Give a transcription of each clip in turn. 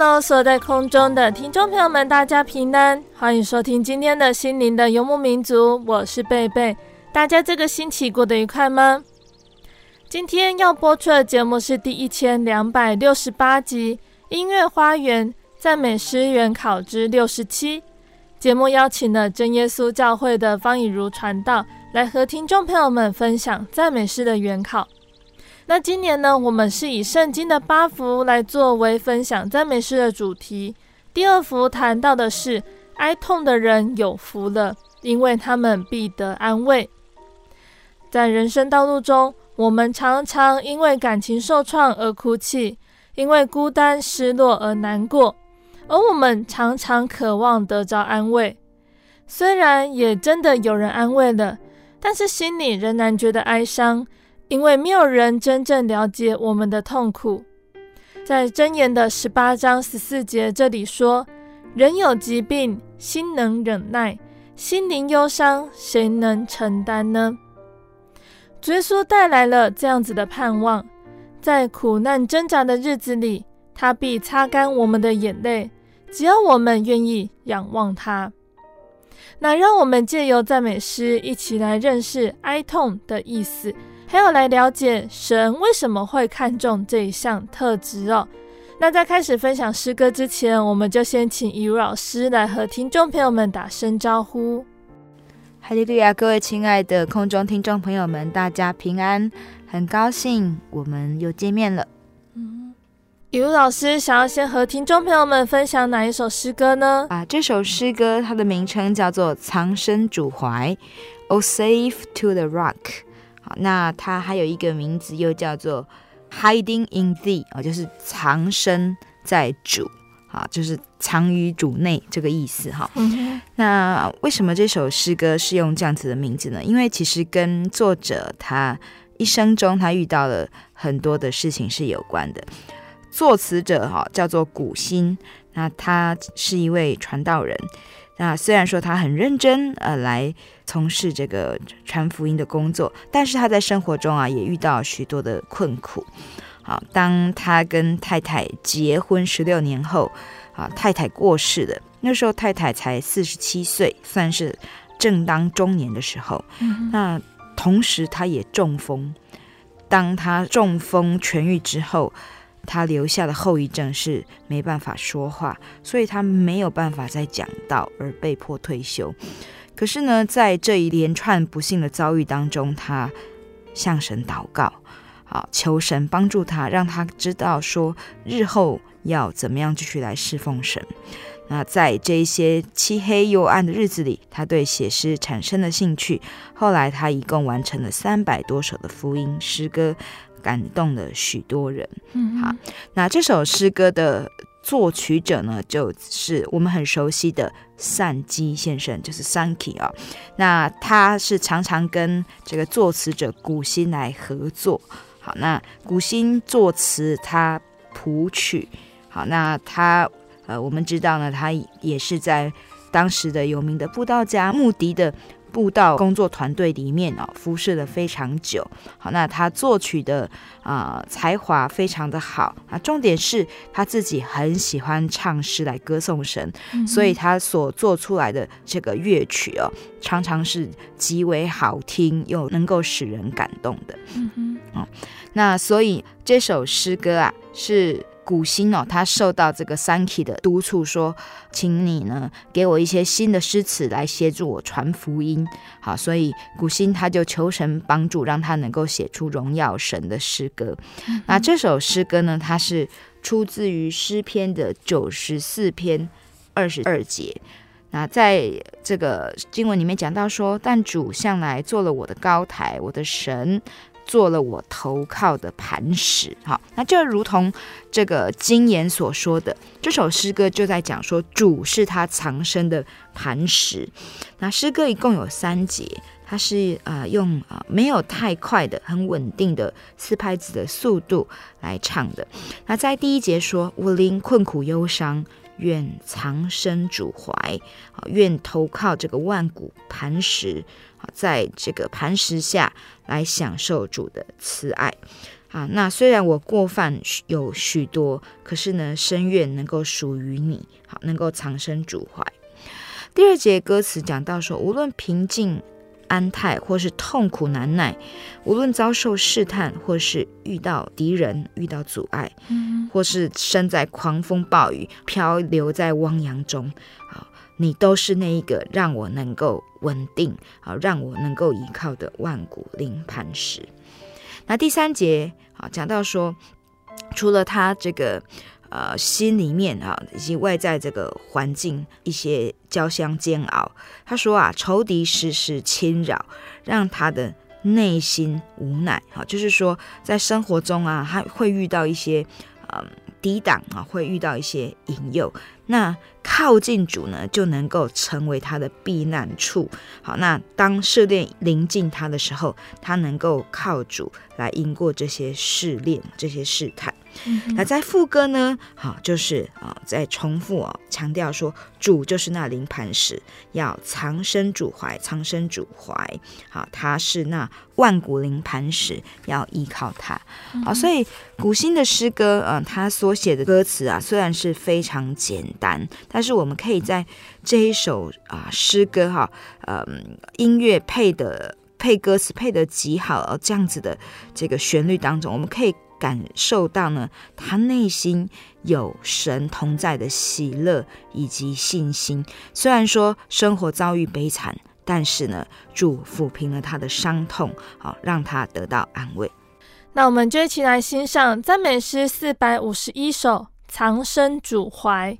Hello，所在空中的听众朋友们，大家平安，欢迎收听今天的心灵的游牧民族，我是贝贝。大家这个星期过得愉快吗？今天要播出的节目是第一千两百六十八集《音乐花园赞美诗原考之六十七》。节目邀请了真耶稣教会的方以如传道来和听众朋友们分享赞美诗的原考。那今年呢，我们是以圣经的八福来作为分享赞美诗的主题。第二福谈到的是哀痛的人有福了，因为他们必得安慰。在人生道路中，我们常常因为感情受创而哭泣，因为孤单失落而难过，而我们常常渴望得着安慰。虽然也真的有人安慰了，但是心里仍然觉得哀伤。因为没有人真正了解我们的痛苦，在箴言的十八章十四节这里说：“人有疾病，心能忍耐；心灵忧伤，谁能承担呢？”耶稣带来了这样子的盼望，在苦难挣扎的日子里，他必擦干我们的眼泪，只要我们愿意仰望他。那让我们借由赞美诗一起来认识哀痛的意思。还有来了解神为什么会看重这一项特质哦。那在开始分享诗歌之前，我们就先请以如老师来和听众朋友们打声招呼。哈利路亚，各位亲爱的空中听众朋友们，大家平安，很高兴我们又见面了。嗯，以如老师想要先和听众朋友们分享哪一首诗歌呢？啊，这首诗歌它的名称叫做《藏身主怀》，O Safe to the Rock。那它还有一个名字，又叫做 Hiding in Thee 啊，就是藏身在主，啊，就是藏于主内这个意思哈。那为什么这首诗歌是用这样子的名字呢？因为其实跟作者他一生中他遇到了很多的事情是有关的。作词者哈叫做古新，那他是一位传道人。那虽然说他很认真，呃，来从事这个传福音的工作，但是他在生活中啊，也遇到许多的困苦。好，当他跟太太结婚十六年后，啊，太太过世了，那时候太太才四十七岁，算是正当中年的时候。嗯。那同时他也中风，当他中风痊愈之后。他留下的后遗症是没办法说话，所以他没有办法再讲道，而被迫退休。可是呢，在这一连串不幸的遭遇当中，他向神祷告，好，求神帮助他，让他知道说日后要怎么样继续来侍奉神。那在这一些漆黑幽暗的日子里，他对写诗产生了兴趣。后来他一共完成了三百多首的福音诗歌。感动了许多人。嗯，好，那这首诗歌的作曲者呢，就是我们很熟悉的善基先生，就是 Sankey 啊。那他是常常跟这个作词者古新来合作。好，那古新作词，他谱曲。好，那他呃，我们知道呢，他也是在当时的有名的布道家穆迪的布到工作团队里面哦，服侍了非常久。好，那他作曲的啊、呃、才华非常的好啊，重点是他自己很喜欢唱诗来歌颂神，嗯、所以他所做出来的这个乐曲哦，常常是极为好听又能够使人感动的。嗯哼，哦，那所以这首诗歌啊是。古新哦，他受到这个 Sankey 的督促，说，请你呢给我一些新的诗词来协助我传福音。好，所以古新他就求神帮助，让他能够写出荣耀神的诗歌。嗯、那这首诗歌呢，它是出自于诗篇的九十四篇二十二节。那在这个经文里面讲到说，但主向来做了我的高台，我的神。做了我投靠的磐石，好，那就如同这个经言所说的，这首诗歌就在讲说，主是他藏身的磐石。那诗歌一共有三节，它是呃用、呃、没有太快的、很稳定的四拍子的速度来唱的。那在第一节说，我灵困苦忧伤。愿藏身主怀，啊，愿投靠这个万古磐石，啊，在这个磐石下来享受主的慈爱，啊，那虽然我过犯有许多，可是呢，深愿能够属于你，好，能够藏身主怀。第二节歌词讲到说，无论平静。安泰，或是痛苦难耐，无论遭受试探，或是遇到敌人、遇到阻碍，嗯，或是身在狂风暴雨、漂流在汪洋中，啊，你都是那一个让我能够稳定，啊，让我能够依靠的万古灵磐石。那第三节啊，讲到说，除了他这个。呃，心里面啊，以及外在这个环境一些交相煎熬。他说啊，仇敌时时侵扰，让他的内心无奈。哈，就是说，在生活中啊，他会遇到一些呃抵挡啊，会遇到一些引诱。那靠近主呢，就能够成为他的避难处。好，那当试炼临近他的时候，他能够靠主来赢过这些试炼、这些试探。嗯、那在副歌呢，好，就是啊，在重复哦，强调说主就是那灵磐石，要藏身主怀，藏身主怀，好，他是那万古灵磐石，要依靠他。好，所以古新的诗歌，嗯，他所写的歌词啊，虽然是非常简单，但是我们可以在这一首啊诗歌哈，嗯，音乐配的配歌词配得极好，这样子的这个旋律当中，我们可以。感受到呢，他内心有神同在的喜乐以及信心。虽然说生活遭遇悲惨，但是呢，主抚平了他的伤痛，好让他得到安慰。那我们就一起来欣赏赞美诗四百五十一首《藏身主怀》。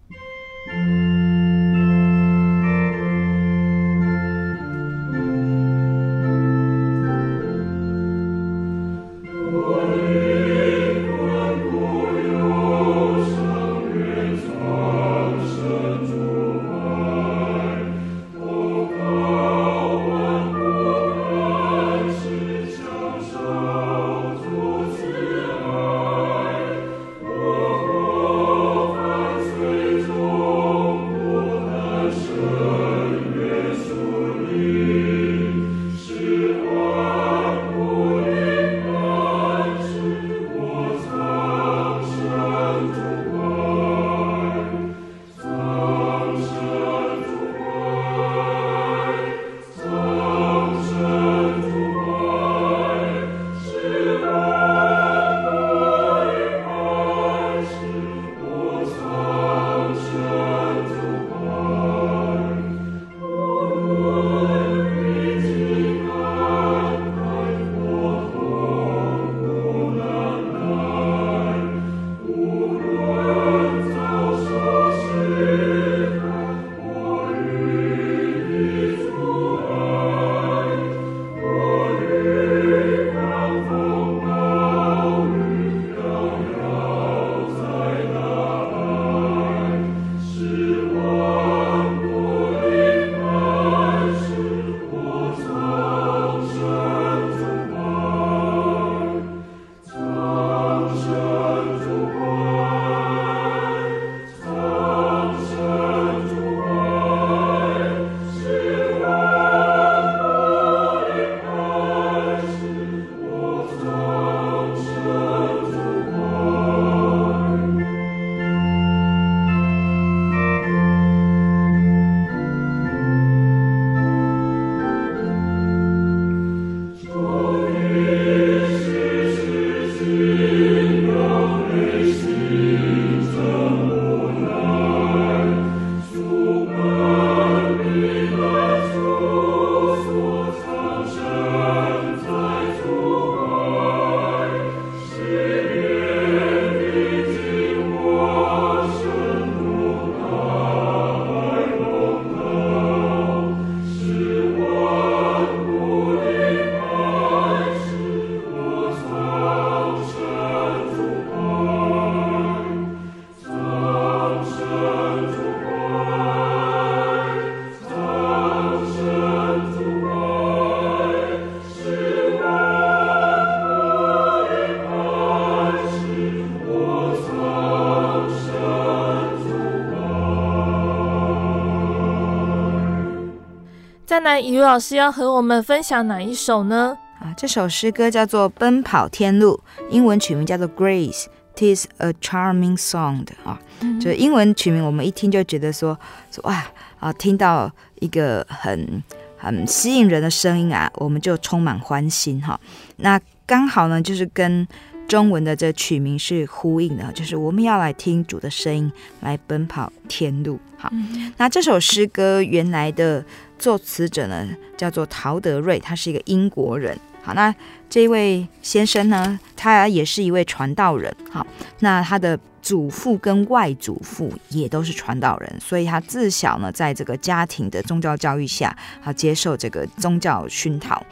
以如老师要和我们分享哪一首呢？啊，这首诗歌叫做《奔跑天路》，英文曲名叫做《Grace》，Tis a charming song 的啊，嗯、就英文曲名，我们一听就觉得说说哇啊，听到一个很很吸引人的声音啊，我们就充满欢欣哈。那刚好呢，就是跟中文的这取名是呼应的，就是我们要来听主的声音，来奔跑天路。好，嗯、那这首诗歌原来的作词者呢，叫做陶德瑞，他是一个英国人。好，那这位先生呢，他也是一位传道人。好，那他的祖父跟外祖父也都是传道人，所以他自小呢，在这个家庭的宗教教育下，好，接受这个宗教熏陶。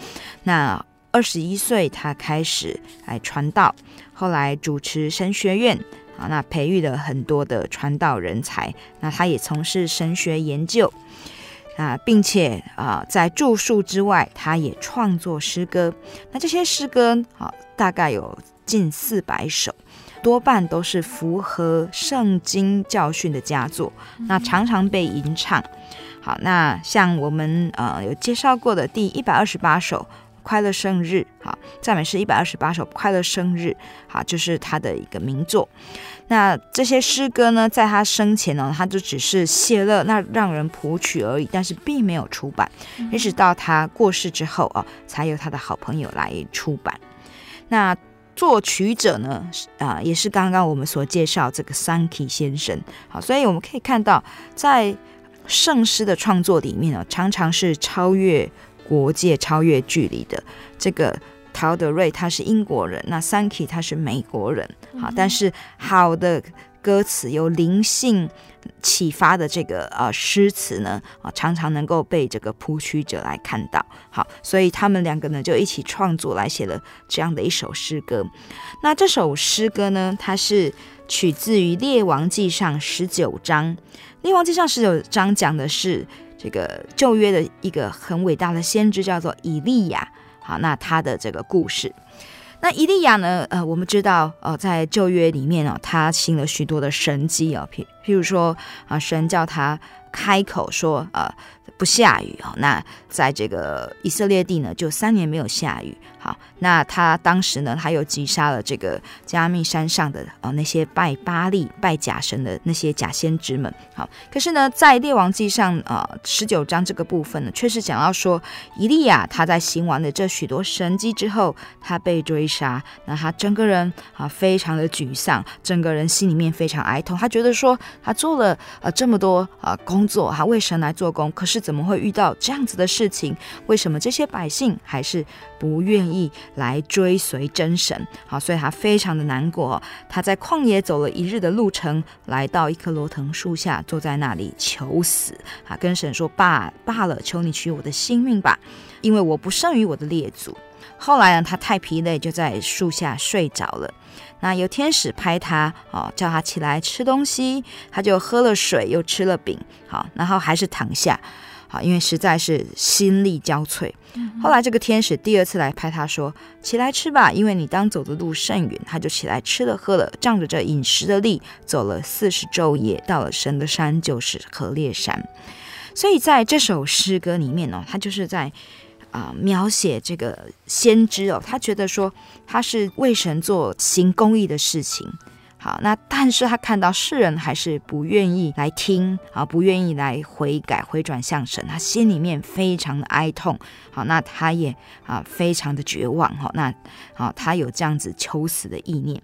那二十一岁，他开始来传道，后来主持神学院啊，那培育了很多的传道人才。那他也从事神学研究啊，并且啊，在著述之外，他也创作诗歌。那这些诗歌啊，大概有近四百首，多半都是符合圣经教训的佳作。那常常被吟唱。好，那像我们呃有介绍过的第一百二十八首。快乐生日，好，赞美诗一百二十八首，快乐生日，好，就是他的一个名作。那这些诗歌呢，在他生前呢，他就只是谢乐，那让人谱曲而已，但是并没有出版，一直到他过世之后啊，才由他的好朋友来出版。那作曲者呢，啊，也是刚刚我们所介绍这个 Sankey 先生，好，所以我们可以看到，在圣诗的创作里面呢，常常是超越。国界超越距离的这个陶德瑞，他是英国人，那 Sankey 他是美国人，好，但是好的歌词有灵性启发的这个呃诗词呢，啊，常常能够被这个谱曲者来看到，好，所以他们两个呢就一起创作来写了这样的一首诗歌。那这首诗歌呢，它是取自于《列王记上》十九章，《列王记上》十九章讲的是。这个旧约的一个很伟大的先知叫做以利亚，好，那他的这个故事，那以利亚呢，呃，我们知道，呃，在旧约里面哦，他行了许多的神迹哦，譬譬如说啊，神叫他开口说，呃。不下雨哦，那在这个以色列地呢，就三年没有下雨。好，那他当时呢，他又击杀了这个加密山上的啊那些拜巴力、拜假神的那些假先知们。好，可是呢，在列王记上啊十九章这个部分呢，却是讲到说，以利亚他在行完了这许多神迹之后，他被追杀，那他整个人啊非常的沮丧，整个人心里面非常哀痛。他觉得说，他做了呃这么多啊工作，他为神来做工，可是。怎么会遇到这样子的事情？为什么这些百姓还是不愿意来追随真神？好，所以他非常的难过。他在旷野走了一日的路程，来到一棵罗藤树下，坐在那里求死。啊，跟神说：“罢罢了，求你取我的性命吧，因为我不胜于我的列祖。”后来呢，他太疲累，就在树下睡着了。那有天使拍他，哦，叫他起来吃东西，他就喝了水，又吃了饼，好，然后还是躺下。好，因为实在是心力交瘁。后来这个天使第二次来拍他说：“起来吃吧，因为你当走的路甚远。”他就起来吃了喝了，仗着这饮食的力，走了四十昼夜，到了神的山，就是何烈山。所以在这首诗歌里面呢，他就是在啊、描写这个先知哦，他觉得说他是为神做行公义的事情。好，那但是他看到世人还是不愿意来听，啊，不愿意来悔改、回转向神，他心里面非常的哀痛。好，那他也啊非常的绝望。好，那好，他有这样子求死的意念。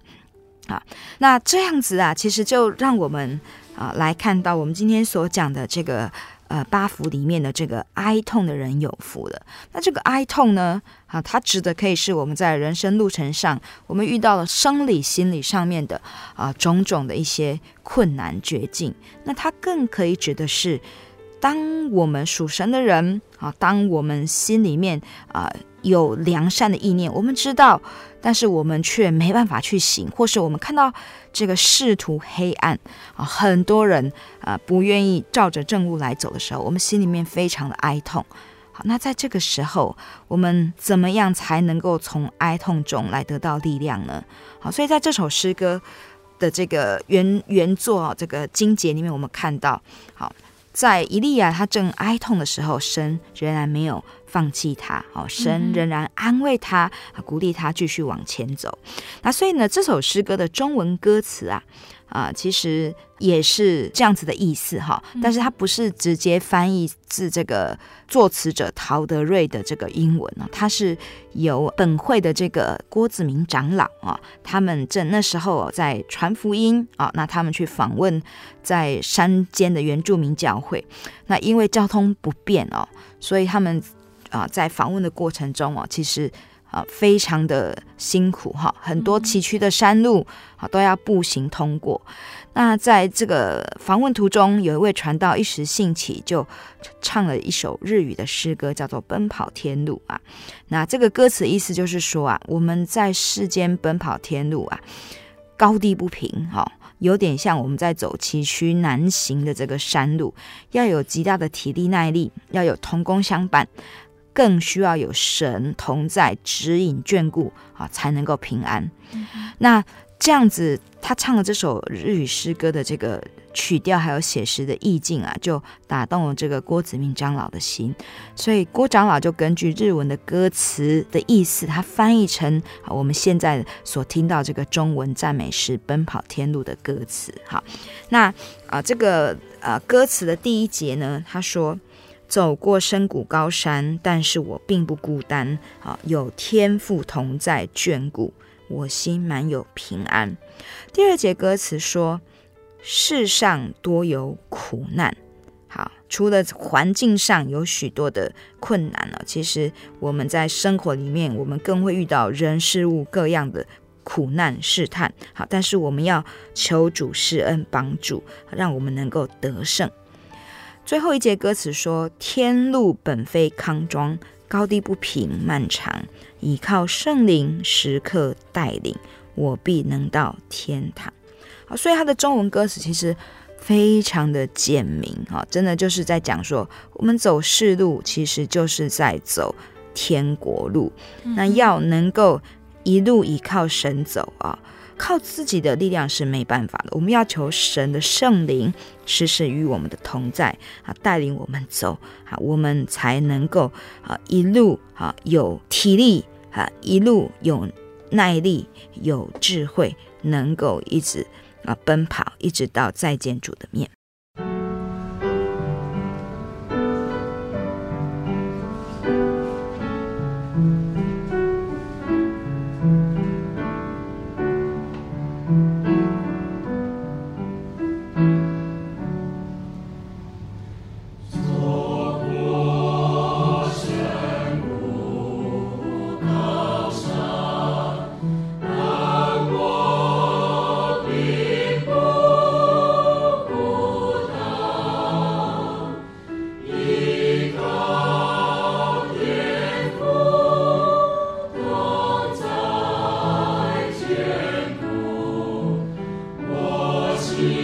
啊，那这样子啊，其实就让我们啊来看到我们今天所讲的这个。呃，八福里面的这个哀痛的人有福了。那这个哀痛呢，啊，它指的可以是我们在人生路程上，我们遇到了生理、心理上面的啊种种的一些困难绝境。那它更可以指的是，当我们属神的人啊，当我们心里面啊有良善的意念，我们知道。但是我们却没办法去行，或是我们看到这个仕途黑暗啊，很多人啊不愿意照着正路来走的时候，我们心里面非常的哀痛。好，那在这个时候，我们怎么样才能够从哀痛中来得到力量呢？好，所以在这首诗歌的这个原原作啊，这个经节里面，我们看到，好，在以利亚他正哀痛的时候，神仍然没有放弃他，哦，神仍然安慰他，鼓励他继续往前走。那所以呢，这首诗歌的中文歌词啊。啊，其实也是这样子的意思哈，但是它不是直接翻译自这个作词者陶德瑞的这个英文呢，它是由本会的这个郭子明长老啊，他们正那时候在传福音啊，那他们去访问在山间的原住民教会，那因为交通不便哦，所以他们啊在访问的过程中哦，其实。啊，非常的辛苦哈，很多崎岖的山路啊都要步行通过。那在这个访问途中，有一位传道一时兴起，就唱了一首日语的诗歌，叫做《奔跑天路》啊。那这个歌词意思就是说啊，我们在世间奔跑天路啊，高低不平哈，有点像我们在走崎岖难行的这个山路，要有极大的体力耐力，要有同工相伴。更需要有神同在指引眷顾啊，才能够平安。嗯、那这样子，他唱了这首日语诗歌的这个曲调，还有写实的意境啊，就打动了这个郭子明长老的心。所以郭长老就根据日文的歌词的意思，他翻译成啊我们现在所听到这个中文赞美诗《奔跑天路》的歌词。好，那啊这个呃歌词的第一节呢，他说。走过深谷高山，但是我并不孤单啊！有天父同在眷顾，我心满有平安。第二节歌词说：世上多有苦难，好，除了环境上有许多的困难呢，其实我们在生活里面，我们更会遇到人事物各样的苦难试探。好，但是我们要求主施恩帮助，让我们能够得胜。最后一节歌词说：“天路本非康庄，高低不平，漫长。倚靠圣灵，时刻带领，我必能到天堂。”好，所以它的中文歌词其实非常的简明，哈，真的就是在讲说，我们走世路，其实就是在走天国路。那要能够一路依靠神走啊。靠自己的力量是没办法的，我们要求神的圣灵时时与我们的同在啊，带领我们走啊，我们才能够啊一路啊有体力啊，一路有耐力、有智慧，能够一直啊奔跑，一直到再见主的面。You.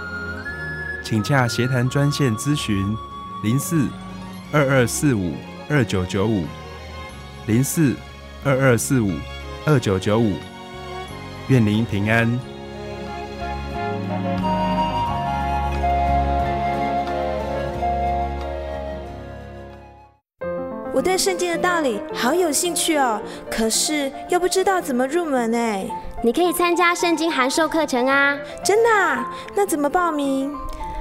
请洽协谈专线咨询零四二二四五。二九九五零四二二四五二九九五，愿您平安。我对圣经的道理好有兴趣哦，可是又不知道怎么入门哎。你可以参加圣经函授课程啊！真的啊？那怎么报名？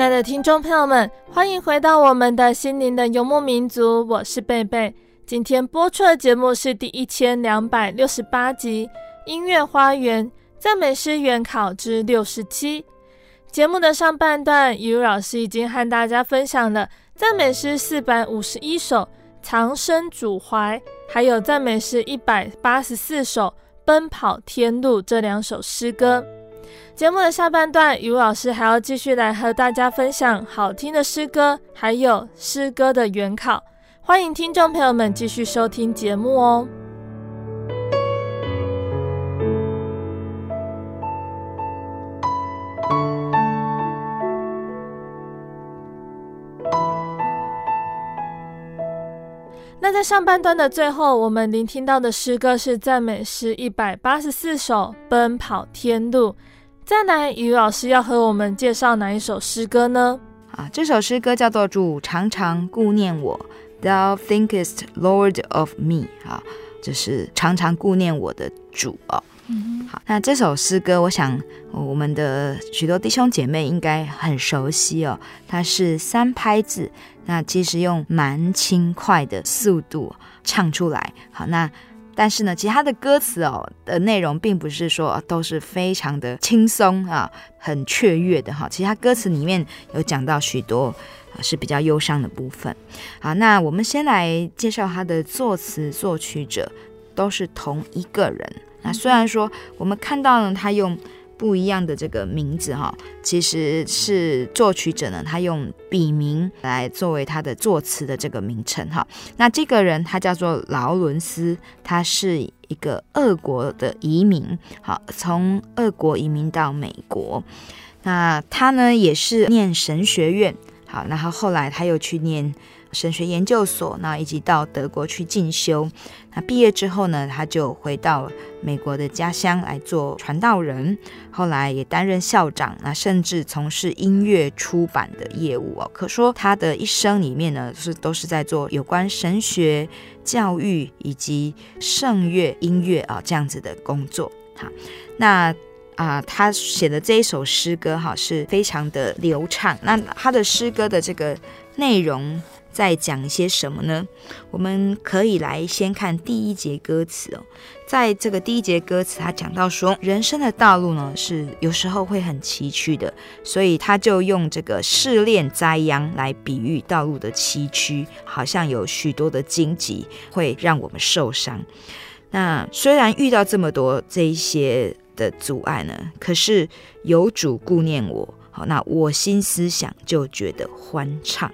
亲爱的听众朋友们，欢迎回到我们的心灵的游牧民族，我是贝贝。今天播出的节目是第一千两百六十八集《音乐花园赞美诗原考之六十七》。节目的上半段，雨露老师已经和大家分享了赞美诗四百五十一首《藏身主怀》，还有赞美诗一百八十四首《奔跑天路》这两首诗歌。节目的下半段，雨老师还要继续来和大家分享好听的诗歌，还有诗歌的原考。欢迎听众朋友们继续收听节目哦。那在上半段的最后，我们聆听到的诗歌是赞美诗一百八十四首《奔跑天路》。再来，于老师要和我们介绍哪一首诗歌呢？啊，这首诗歌叫做《主常常顾念我》，Thou thinkest, Lord of me。啊，就是常常顾念我的主哦。嗯，好，那这首诗歌，我想我们的许多弟兄姐妹应该很熟悉哦。它是三拍子，那其实用蛮轻快的速度唱出来。好，那。但是呢，其他的歌词哦的内容并不是说都是非常的轻松啊，很雀跃的哈。其他歌词里面有讲到许多是比较忧伤的部分。好，那我们先来介绍他的作词作曲者，都是同一个人。那虽然说我们看到呢，他用。不一样的这个名字哈，其实是作曲者呢，他用笔名来作为他的作词的这个名称哈。那这个人他叫做劳伦斯，他是一个俄国的移民，好，从俄国移民到美国。那他呢也是念神学院，好，然后后来他又去念。神学研究所，那以及到德国去进修。那毕业之后呢，他就回到美国的家乡来做传道人。后来也担任校长，那甚至从事音乐出版的业务哦。可说他的一生里面呢，是都是在做有关神学教育以及圣乐音乐啊这样子的工作。好，那啊，他写的这一首诗歌哈，是非常的流畅。那他的诗歌的这个内容。在讲一些什么呢？我们可以来先看第一节歌词哦。在这个第一节歌词，他讲到说，人生的道路呢是有时候会很崎岖的，所以他就用这个试炼灾殃来比喻道路的崎岖，好像有许多的荆棘会让我们受伤。那虽然遇到这么多这一些的阻碍呢，可是有主顾念我，好，那我心思想就觉得欢畅。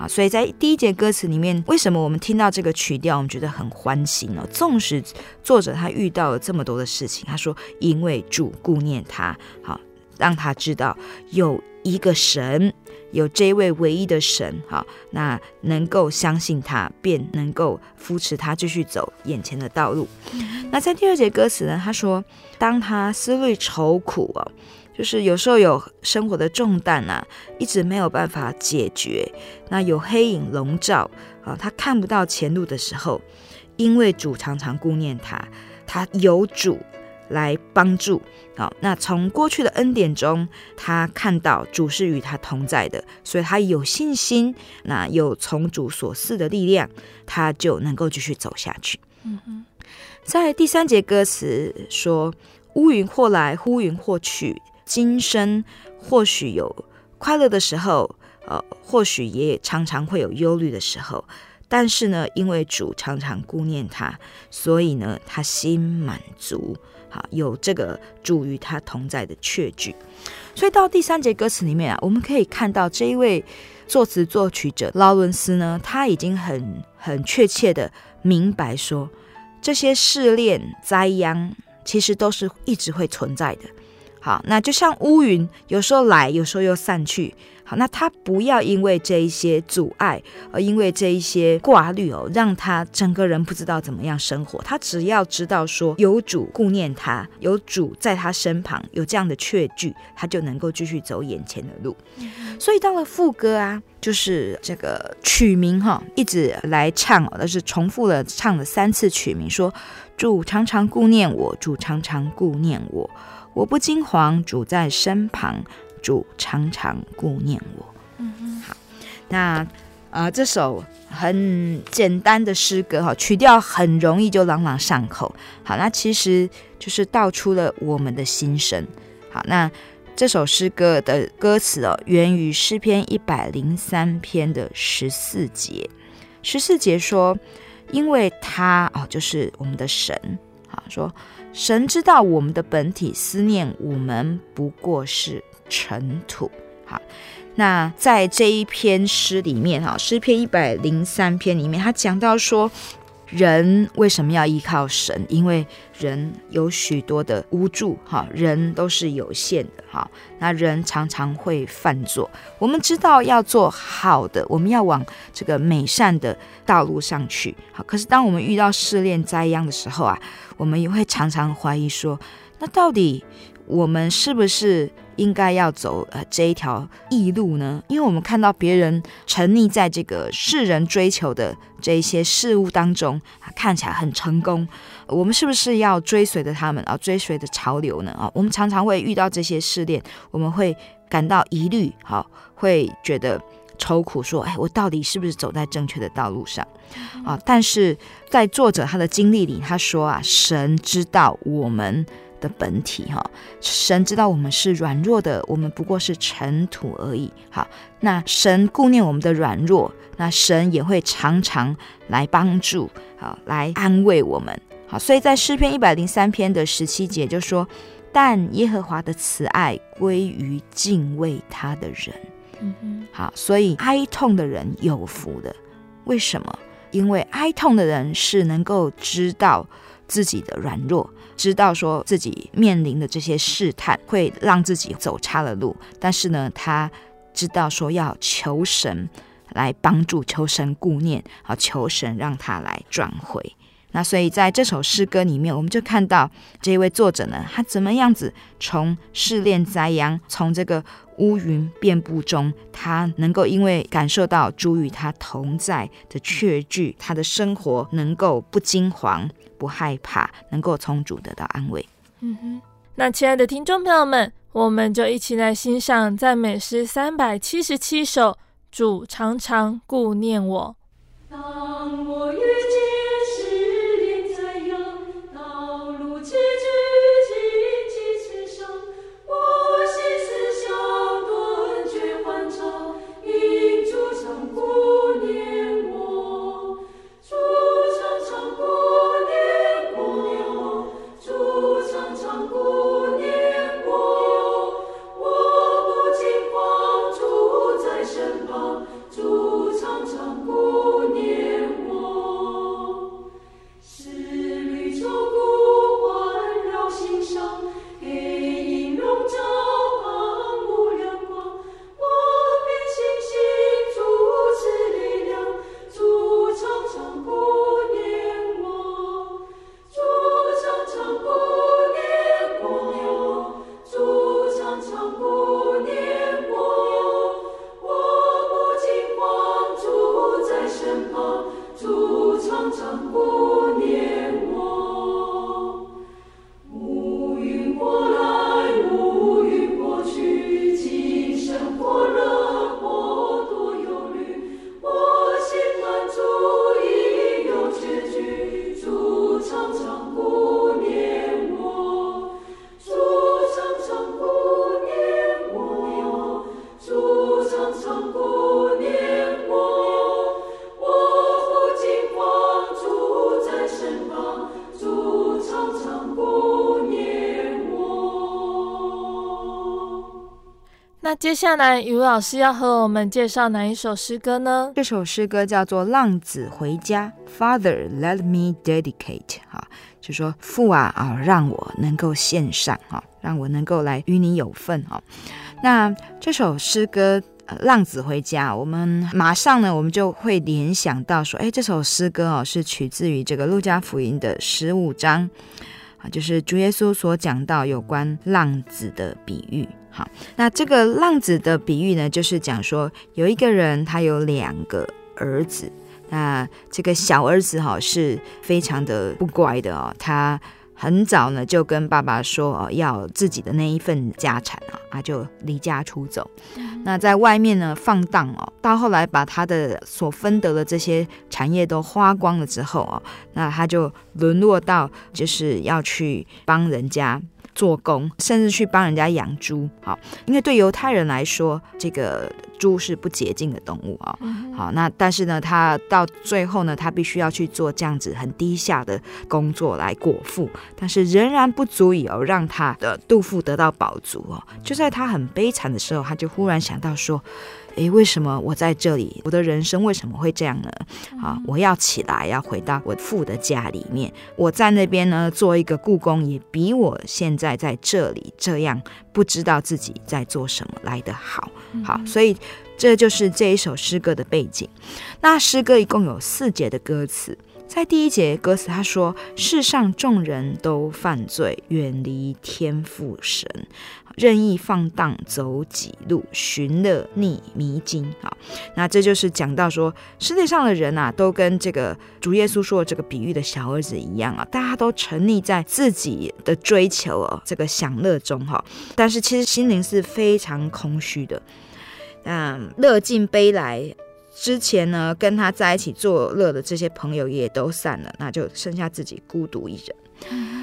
啊，所以在第一节歌词里面，为什么我们听到这个曲调，我们觉得很欢喜呢？纵使作者他遇到了这么多的事情，他说因为主顾念他，好让他知道有一个神，有这位唯一的神，好，那能够相信他，便能够扶持他继续走眼前的道路。那在第二节歌词呢，他说当他思虑愁苦哦。就是有时候有生活的重担啊，一直没有办法解决。那有黑影笼罩啊，他看不到前路的时候，因为主常常顾念他，他有主来帮助。好，那从过去的恩典中，他看到主是与他同在的，所以他有信心。那有从主所赐的力量，他就能够继续走下去。嗯哼，在第三节歌词说：乌云或来，乌云或去。今生或许有快乐的时候，呃，或许也常常会有忧虑的时候。但是呢，因为主常常顾念他，所以呢，他心满足，好，有这个主与他同在的确据。所以到第三节歌词里面啊，我们可以看到这一位作词作曲者劳伦斯呢，他已经很很确切的明白说，这些试炼灾殃其实都是一直会存在的。好，那就像乌云，有时候来，有时候又散去。好，那他不要因为这一些阻碍，而因为这一些挂虑哦，让他整个人不知道怎么样生活。他只要知道说有主顾念他，有主在他身旁，有这样的确据，他就能够继续走眼前的路。所以到了副歌啊，就是这个曲名哈，一直来唱，哦，但是重复了唱了三次曲名，说主常常顾念我，主常常顾念我。我不惊惶，主在身旁，主常常顾念我。嗯嗯，好，那呃，这首很简单的诗歌哈，曲调很容易就朗朗上口。好，那其实就是道出了我们的心声。好，那这首诗歌的歌词哦，源于诗篇一百零三篇的十四节。十四节说，因为他哦，就是我们的神。好说。神知道我们的本体，思念我们不过是尘土。好，那在这一篇诗里面，哈，诗篇一百零三篇里面，他讲到说。人为什么要依靠神？因为人有许多的无助，哈，人都是有限的，哈，那人常常会犯错。我们知道要做好的，我们要往这个美善的道路上去，好。可是当我们遇到试炼灾殃的时候啊，我们也会常常怀疑说，那到底我们是不是应该要走呃这一条异路呢？因为我们看到别人沉溺在这个世人追求的。这一些事物当中，看起来很成功，我们是不是要追随着他们啊？追随着潮流呢？啊，我们常常会遇到这些试炼，我们会感到疑虑，好，会觉得愁苦，说：“哎，我到底是不是走在正确的道路上？”啊，但是在作者他的经历里，他说啊，神知道我们的本体，哈，神知道我们是软弱的，我们不过是尘土而已。好，那神顾念我们的软弱，那神也会常常来帮助，好，来安慰我们。好，所以在诗篇一百零三篇的十七节就说：“但耶和华的慈爱归于敬畏他的人。”嗯哼，好，所以哀痛的人有福的。为什么？因为哀痛的人是能够知道自己的软弱，知道说自己面临的这些试探会让自己走差了路，但是呢，他知道说要求神来帮助，求神顾念，好，求神让他来转回。那所以在这首诗歌里面，我们就看到这一位作者呢，他怎么样子从试炼灾殃，从这个乌云遍布中，他能够因为感受到主与他同在的确据，他的生活能够不惊惶、不害怕，能够从主得到安慰。嗯哼，那亲爱的听众朋友们，我们就一起来欣赏赞美诗三百七十七首，主常常顾念我。当下来，雨老师要和我们介绍哪一首诗歌呢？这首诗歌叫做《浪子回家》，Father let me dedicate，哈，就说父啊啊，让我能够献上，哈，让我能够来与你有份，哈。那这首诗歌《浪子回家》，我们马上呢，我们就会联想到说，哎，这首诗歌哦，是取自于这个路加福音的十五章，啊，就是主耶稣所讲到有关浪子的比喻。好，那这个浪子的比喻呢，就是讲说有一个人，他有两个儿子，那这个小儿子哈是非常的不乖的哦，他很早呢就跟爸爸说哦，要自己的那一份家产啊，啊就离家出走，那在外面呢放荡哦，到后来把他的所分得的这些产业都花光了之后哦，那他就沦落到就是要去帮人家。做工，甚至去帮人家养猪，好，因为对犹太人来说，这个猪是不洁净的动物啊，好，那但是呢，他到最后呢，他必须要去做这样子很低下的工作来果腹，但是仍然不足以哦让他的肚腹得到饱足哦，就在他很悲惨的时候，他就忽然想到说。诶，为什么我在这里？我的人生为什么会这样呢？啊，我要起来，要回到我父的家里面。我在那边呢，做一个故宫，也比我现在在这里这样不知道自己在做什么来得好。好，所以这就是这一首诗歌的背景。那诗歌一共有四节的歌词。在第一节歌词，他说：“世上众人都犯罪，远离天父神，任意放荡，走几路，寻乐觅迷津。”好，那这就是讲到说，世界上的人啊，都跟这个主耶稣说的这个比喻的小儿子一样啊，大家都沉溺在自己的追求哦，这个享乐中哈，但是其实心灵是非常空虚的。那乐尽悲来，之前呢跟他在一起作乐的这些朋友也都散了，那就剩下自己孤独一人。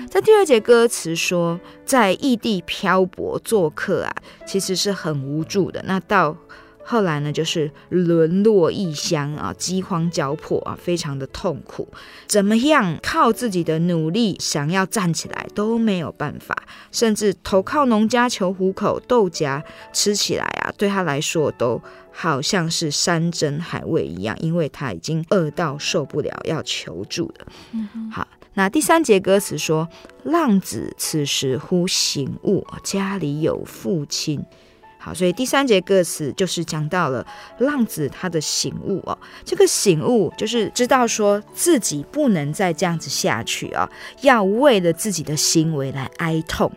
在第二节歌词说，在异地漂泊做客啊，其实是很无助的。那到后来呢，就是沦落异乡啊，饥荒交迫啊，非常的痛苦。怎么样靠自己的努力想要站起来都没有办法，甚至投靠农家求糊口，豆荚吃起来啊，对他来说都好像是山珍海味一样，因为他已经饿到受不了，要求助了。嗯、好，那第三节歌词说，浪子此时忽醒悟，家里有父亲。好，所以第三节歌词就是讲到了浪子他的醒悟哦，这个醒悟就是知道说自己不能再这样子下去啊，要为了自己的行为来哀痛。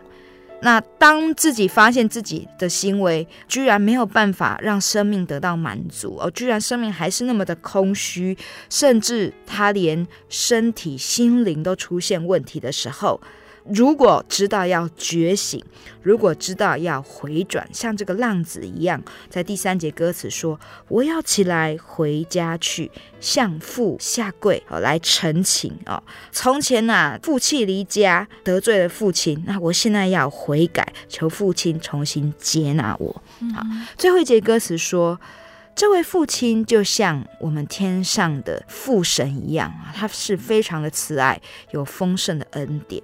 那当自己发现自己的行为居然没有办法让生命得到满足哦，居然生命还是那么的空虚，甚至他连身体、心灵都出现问题的时候。如果知道要觉醒，如果知道要回转，像这个浪子一样，在第三节歌词说：“我要起来回家去，向父下跪，哦，来陈情哦。从前呐、啊，负气离家，得罪了父亲，那我现在要悔改，求父亲重新接纳我。好，最后一节歌词说：这位父亲就像我们天上的父神一样啊，他是非常的慈爱，有丰盛的恩典。”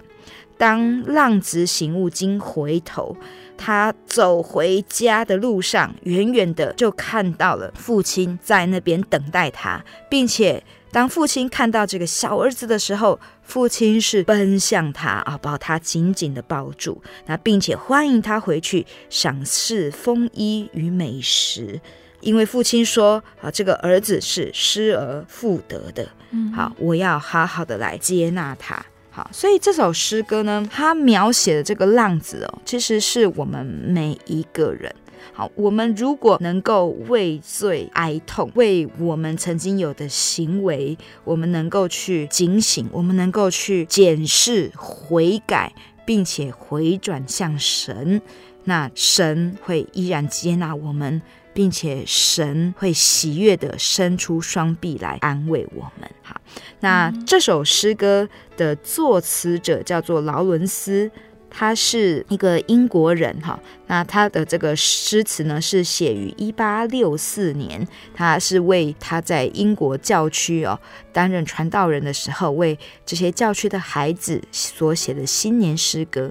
当浪子醒悟，经回头，他走回家的路上，远远的就看到了父亲在那边等待他，并且当父亲看到这个小儿子的时候，父亲是奔向他啊，把他紧紧的抱住，那并且欢迎他回去赏赐风衣与美食，因为父亲说啊，这个儿子是失而复得的，好，我要好好的来接纳他。所以这首诗歌呢，它描写的这个浪子哦，其实是我们每一个人。好，我们如果能够为罪哀痛，为我们曾经有的行为，我们能够去警醒，我们能够去检视、悔改，并且回转向神，那神会依然接纳我们。并且神会喜悦地伸出双臂来安慰我们。好，那这首诗歌的作词者叫做劳伦斯，他是一个英国人。哈，那他的这个诗词呢是写于一八六四年，他是为他在英国教区哦担任传道人的时候，为这些教区的孩子所写的新年诗歌。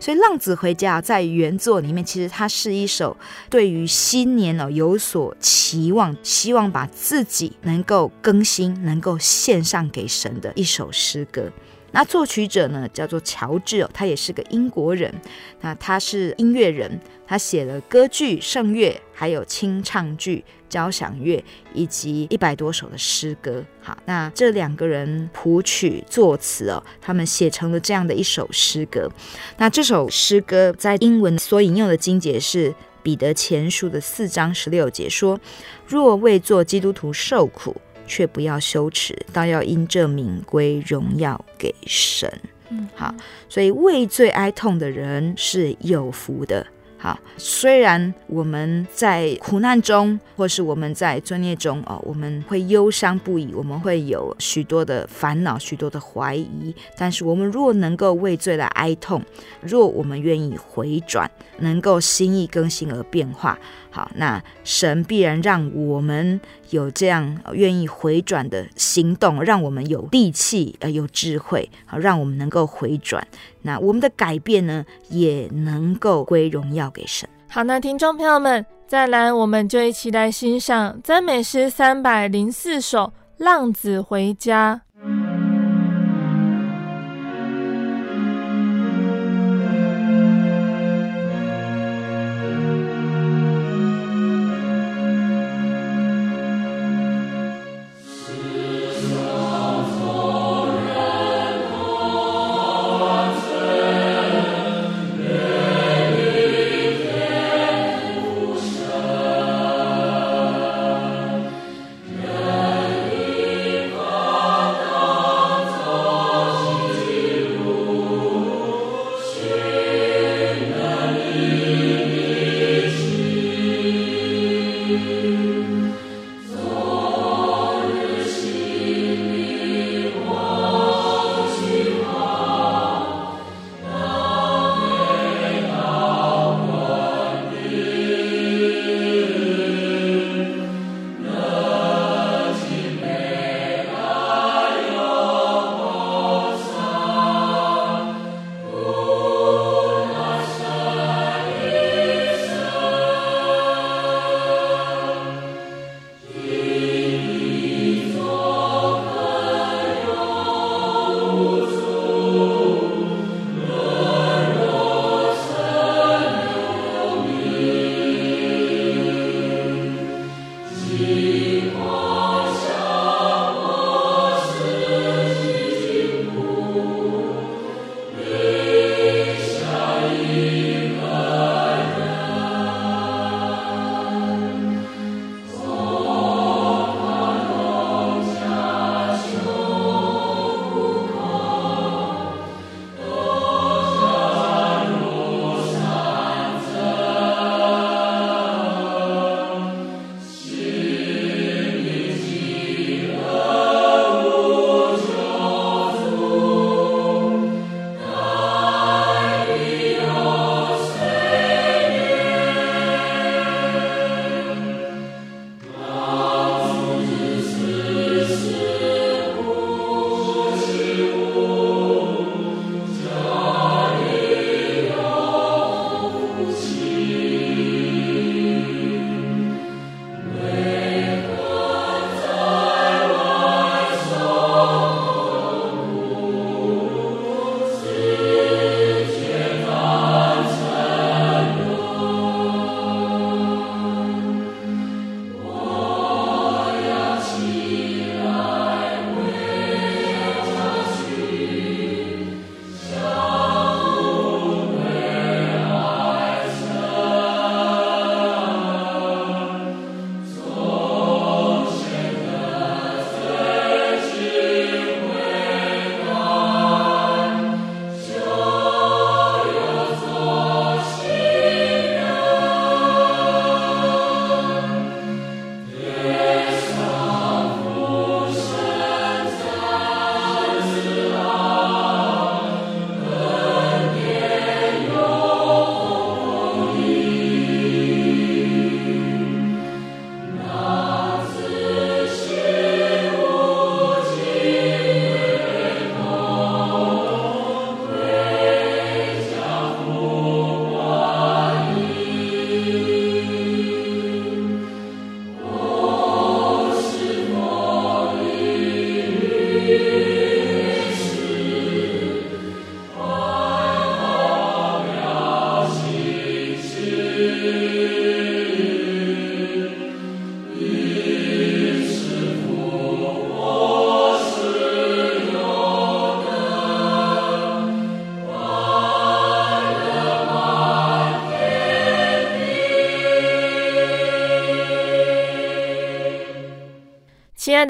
所以《浪子回家》在原作里面，其实它是一首对于新年哦有所期望，希望把自己能够更新，能够献上给神的一首诗歌。那作曲者呢，叫做乔治哦，他也是个英国人。那他是音乐人，他写了歌剧、圣乐，还有清唱剧、交响乐，以及一百多首的诗歌。好，那这两个人谱曲作词哦，他们写成了这样的一首诗歌。那这首诗歌在英文所引用的经节是彼得前书的四章十六节，说：“若为做基督徒受苦。”却不要羞耻，倒要因这名归荣耀给神。嗯，好，所以为罪哀痛的人是有福的。好，虽然我们在苦难中，或是我们在罪孽中哦，我们会忧伤不已，我们会有许多的烦恼、许多的怀疑。但是，我们若能够为罪来哀痛，若我们愿意回转，能够心意更新而变化，好，那神必然让我们有这样愿意回转的行动，让我们有力气，呃，有智慧，好，让我们能够回转。那我们的改变呢，也能够归荣耀给神。好，那听众朋友们，再来，我们就一起来欣赏赞美诗三百零四首《浪子回家》。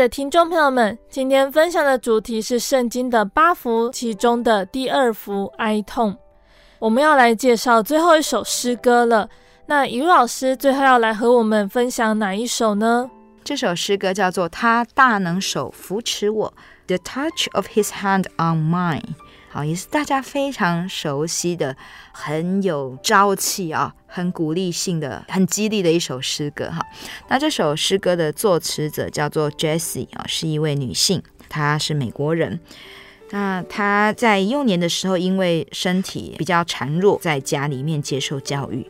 的听众朋友们，今天分享的主题是圣经的八幅其中的第二幅哀痛。我们要来介绍最后一首诗歌了。那于老师最后要来和我们分享哪一首呢？这首诗歌叫做《他大能手扶持我》，The Touch of His Hand on Mine。好，也是大家非常熟悉的，很有朝气啊，很鼓励性的，很激励的一首诗歌哈。那这首诗歌的作词者叫做 Jessie 啊，是一位女性，她是美国人。那他在幼年的时候，因为身体比较孱弱，在家里面接受教育。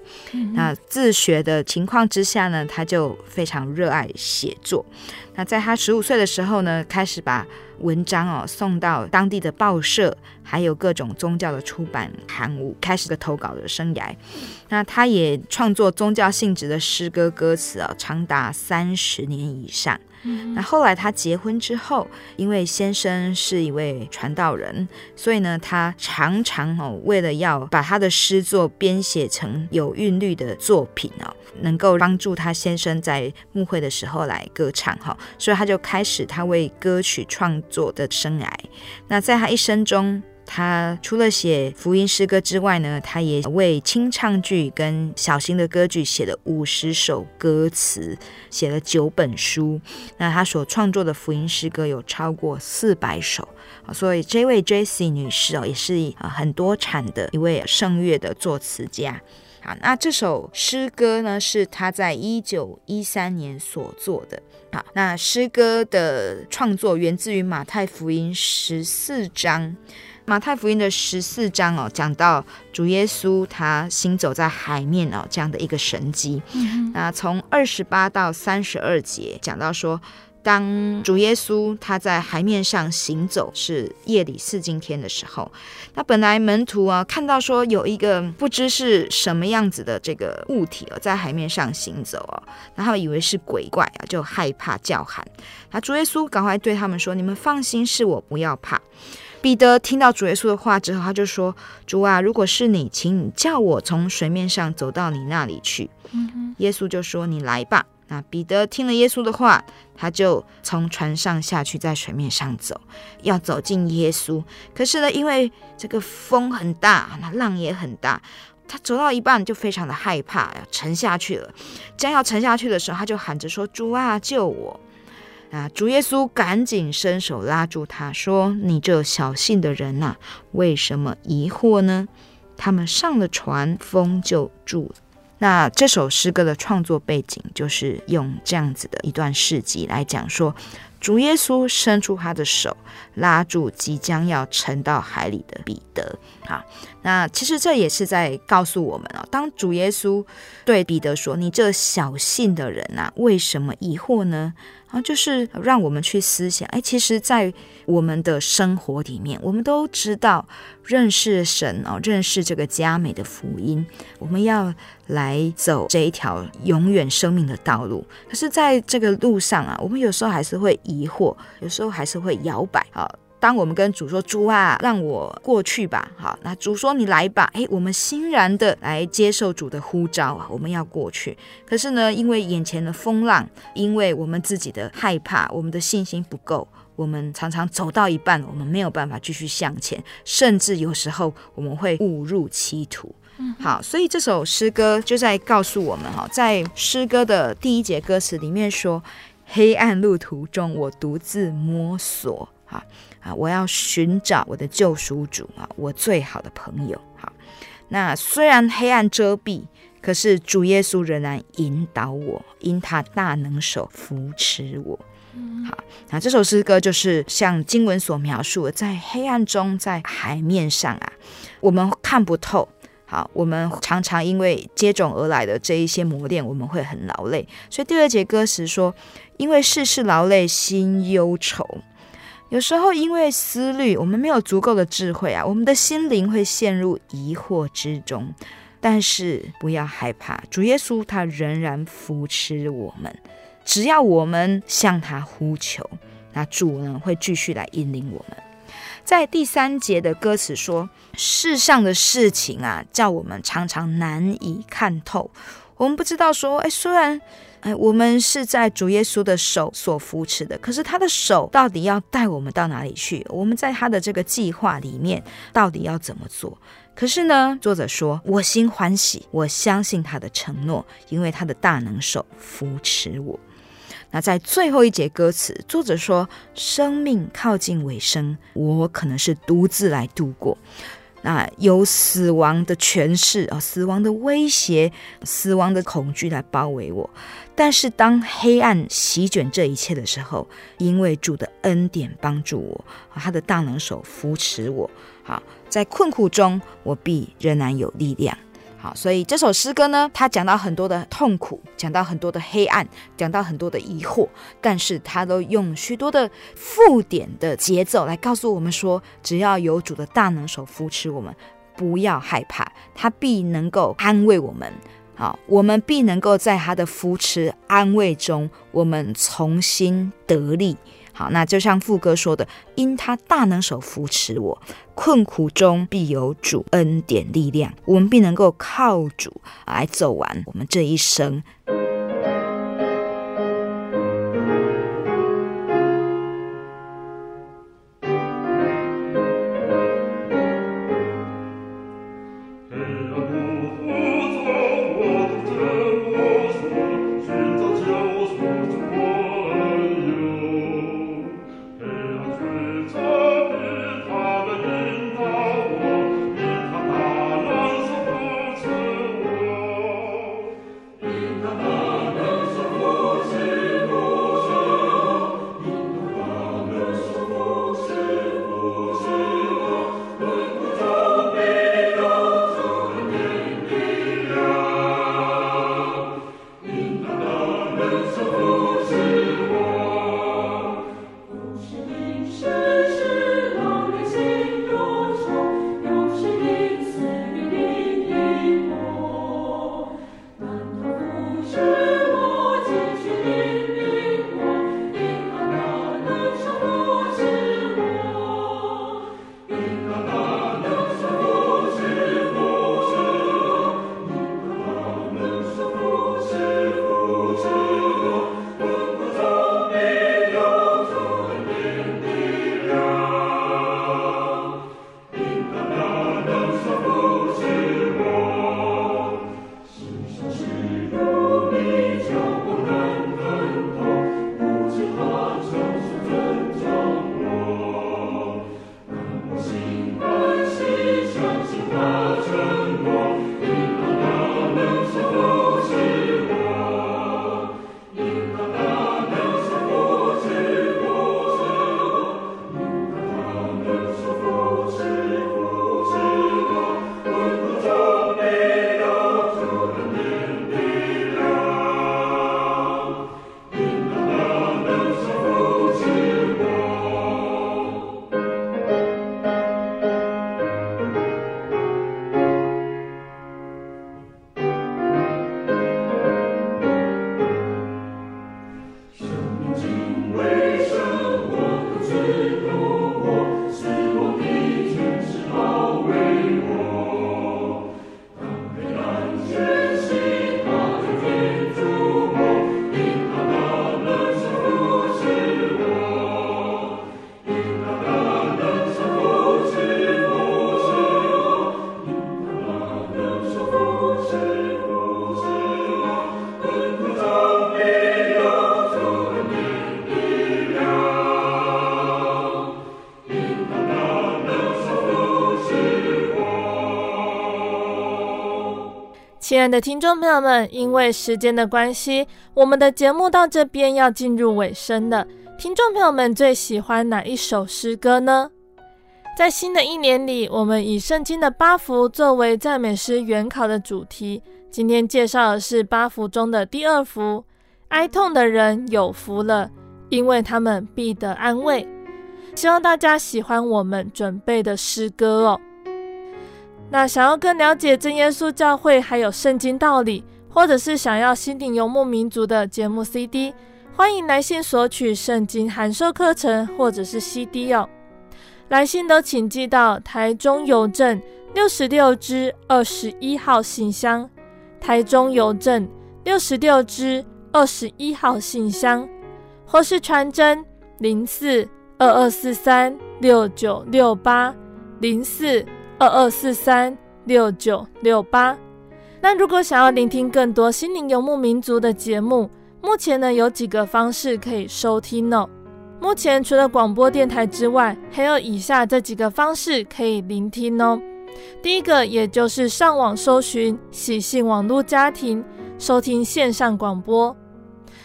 那自学的情况之下呢，他就非常热爱写作。那在他十五岁的时候呢，开始把文章哦送到当地的报社，还有各种宗教的出版刊物，开始了投稿的生涯。那他也创作宗教性质的诗歌歌词啊，长达三十年以上。那后来她结婚之后，因为先生是一位传道人，所以呢，她常常哦为了要把她的诗作编写成有韵律的作品哦，能够帮助她先生在牧会的时候来歌唱哈，所以她就开始她为歌曲创作的生涯。那在她一生中，他除了写福音诗歌之外呢，他也为清唱剧跟小型的歌剧写了五十首歌词，写了九本书。那他所创作的福音诗歌有超过四百首，所以这位 Jesse 女士哦，也是啊很多产的一位圣乐的作词家。好，那这首诗歌呢，是他在一九一三年所作的。好，那诗歌的创作源自于马太福音十四章。马太福音的十四章哦，讲到主耶稣他行走在海面哦，这样的一个神迹。嗯、那从二十八到三十二节讲到说，当主耶稣他在海面上行走，是夜里四更天的时候，那本来门徒啊看到说有一个不知是什么样子的这个物体哦，在海面上行走哦，然后以为是鬼怪啊，就害怕叫喊。那主耶稣赶快对他们说：“你们放心，是我，不要怕。”彼得听到主耶稣的话之后，他就说：“主啊，如果是你，请你叫我从水面上走到你那里去。”耶稣就说：“你来吧。”那彼得听了耶稣的话，他就从船上下去，在水面上走，要走进耶稣。可是呢，因为这个风很大，那浪也很大，他走到一半就非常的害怕，要沉下去了。将要沉下去的时候，他就喊着说：“主啊，救我！”啊！主耶稣赶紧伸手拉住他，说：“你这小信的人呐、为什么疑惑呢？”他们上了船，风就住了。那这首诗歌的创作背景，就是用这样子的一段事迹来讲说。主耶稣伸出他的手，拉住即将要沉到海里的彼得。好，那其实这也是在告诉我们哦，当主耶稣对彼得说：“你这小信的人呐，为什么疑惑呢？”啊，就是让我们去思想。哎，其实，在我们的生活里面，我们都知道认识神哦，认识这个佳美的福音，我们要来走这一条永远生命的道路。可是，在这个路上啊，我们有时候还是会疑惑，有时候还是会摇摆。啊，当我们跟主说：“主啊，让我过去吧。”好，那主说：“你来吧。”哎，我们欣然的来接受主的呼召啊，我们要过去。可是呢，因为眼前的风浪，因为我们自己的害怕，我们的信心不够，我们常常走到一半，我们没有办法继续向前，甚至有时候我们会误入歧途。好，所以这首诗歌就在告诉我们哈，在诗歌的第一节歌词里面说：“黑暗路途中，我独自摸索，哈啊，我要寻找我的救赎主啊，我最好的朋友。”好，那虽然黑暗遮蔽，可是主耶稣仍然引导我，因他大能手扶持我。好，那这首诗歌就是像经文所描述的，在黑暗中，在海面上啊，我们看不透。好，我们常常因为接踵而来的这一些磨练，我们会很劳累。所以第二节歌词说：“因为世事劳累，心忧愁。”有时候因为思虑，我们没有足够的智慧啊，我们的心灵会陷入疑惑之中。但是不要害怕，主耶稣他仍然扶持我们，只要我们向他呼求，那主呢会继续来引领我们。在第三节的歌词说：“世上的事情啊，叫我们常常难以看透。我们不知道说，哎，虽然，哎，我们是在主耶稣的手所扶持的，可是他的手到底要带我们到哪里去？我们在他的这个计划里面到底要怎么做？可是呢，作者说，我心欢喜，我相信他的承诺，因为他的大能手扶持我。那在最后一节歌词，作者说：“生命靠近尾声，我可能是独自来度过。那有死亡的诠释啊，死亡的威胁，死亡的恐惧来包围我。但是当黑暗席卷这一切的时候，因为主的恩典帮助我，他的大能手扶持我。好，在困苦中，我必仍然有力量。”好，所以这首诗歌呢，它讲到很多的痛苦，讲到很多的黑暗，讲到很多的疑惑，但是它都用许多的附点的节奏来告诉我们说，只要有主的大能手扶持我们，不要害怕，他必能够安慰我们。好，我们必能够在他的扶持安慰中，我们重新得力。好，那就像副歌说的，因他大能手扶持我，困苦中必有主恩典力量，我们必能够靠主来走完我们这一生。亲爱的听众朋友们，因为时间的关系，我们的节目到这边要进入尾声了。听众朋友们最喜欢哪一首诗歌呢？在新的一年里，我们以圣经的八幅作为赞美诗原考的主题。今天介绍的是八幅中的第二幅：哀痛的人有福了，因为他们必得安慰。希望大家喜欢我们准备的诗歌哦。那想要更了解真耶稣教会还有圣经道理，或者是想要心灵游牧民族的节目 CD，欢迎来信索取圣经函授课程或者是 CD 哦。来信都请寄到台中邮政六十六支二十一号信箱，台中邮政六十六支二十一号信箱，或是传真零四二二四三六九六八零四二二四三六九六八。那如果想要聆听更多心灵游牧民族的节目，目前呢有几个方式可以收听哦。目前除了广播电台之外，还有以下这几个方式可以聆听哦。第一个，也就是上网搜寻喜信网络家庭，收听线上广播。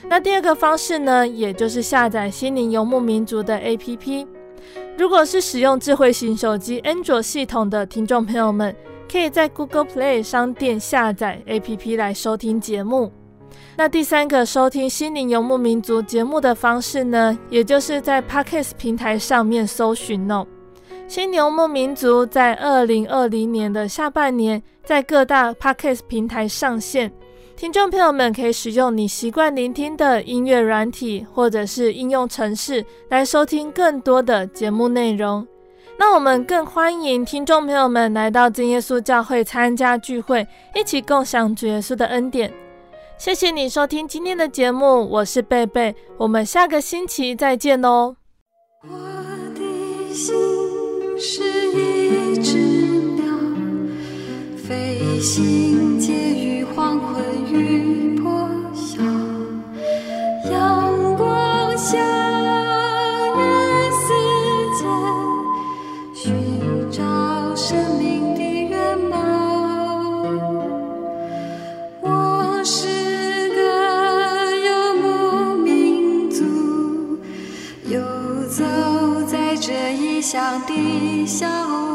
那第二个方式呢，也就是下载心灵游牧民族的 APP。如果是使用智慧型手机安卓系统的听众朋友们，可以在 Google Play 商店下载 APP 来收听节目。那第三个收听心灵游牧民族节目的方式呢，也就是在 Podcast 平台上面搜寻哦。心灵游牧民族在二零二零年的下半年，在各大 Podcast 平台上线，听众朋友们可以使用你习惯聆听的音乐软体或者是应用程式来收听更多的节目内容。那我们更欢迎听众朋友们来到真耶稣教会参加聚会，一起共享主耶稣的恩典。谢谢你收听今天的节目，我是贝贝，我们下个星期再见哦。我的心是一只鸟，飞行介于黄昏驾驭世间，寻找生命的原貌。我是个游牧民族，游走在这异乡的小屋。